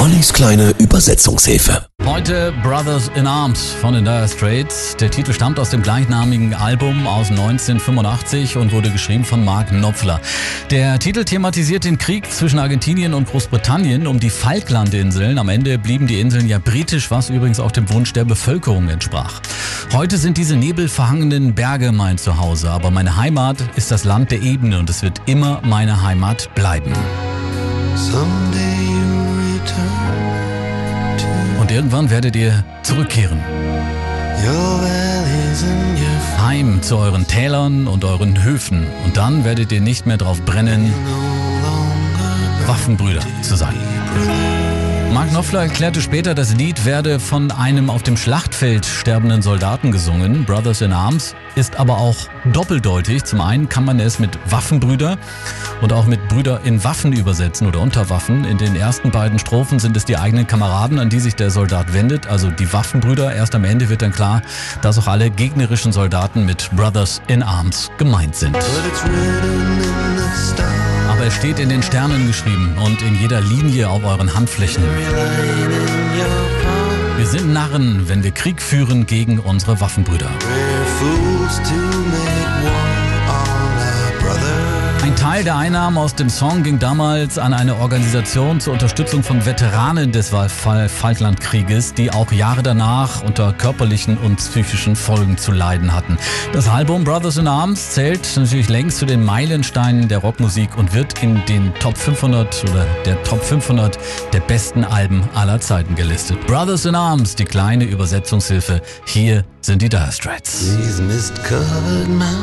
Ollis kleine Übersetzungshilfe. Heute Brothers in Arms von den Dire Straits. Der Titel stammt aus dem gleichnamigen Album aus 1985 und wurde geschrieben von Mark Knopfler. Der Titel thematisiert den Krieg zwischen Argentinien und Großbritannien um die Falklandinseln. Am Ende blieben die Inseln ja britisch, was übrigens auch dem Wunsch der Bevölkerung entsprach. Heute sind diese nebelverhangenen Berge mein Zuhause, aber meine Heimat ist das Land der Ebene und es wird immer meine Heimat bleiben. Und irgendwann werdet ihr zurückkehren. Heim zu euren Tälern und euren Höfen. Und dann werdet ihr nicht mehr drauf brennen, Waffenbrüder zu sein. Mark Knopfler erklärte später, das Lied werde von einem auf dem Schlachtfeld sterbenden Soldaten gesungen. Brothers in Arms ist aber auch doppeldeutig. Zum einen kann man es mit Waffenbrüder und auch mit Brüder in Waffen übersetzen oder unter Waffen. In den ersten beiden Strophen sind es die eigenen Kameraden, an die sich der Soldat wendet, also die Waffenbrüder. Erst am Ende wird dann klar, dass auch alle gegnerischen Soldaten mit Brothers in Arms gemeint sind. Es steht in den Sternen geschrieben und in jeder Linie auf euren Handflächen. Wir sind Narren, wenn wir Krieg führen gegen unsere Waffenbrüder. Ein Teil der Einnahmen aus dem Song ging damals an eine Organisation zur Unterstützung von Veteranen des Falklandkrieges, die auch Jahre danach unter körperlichen und psychischen Folgen zu leiden hatten. Das Album Brothers in Arms zählt natürlich längst zu den Meilensteinen der Rockmusik und wird in den Top 500 oder der Top 500 der besten Alben aller Zeiten gelistet. Brothers in Arms, die kleine Übersetzungshilfe. Hier sind die Dire Straits. These mist-covered mountains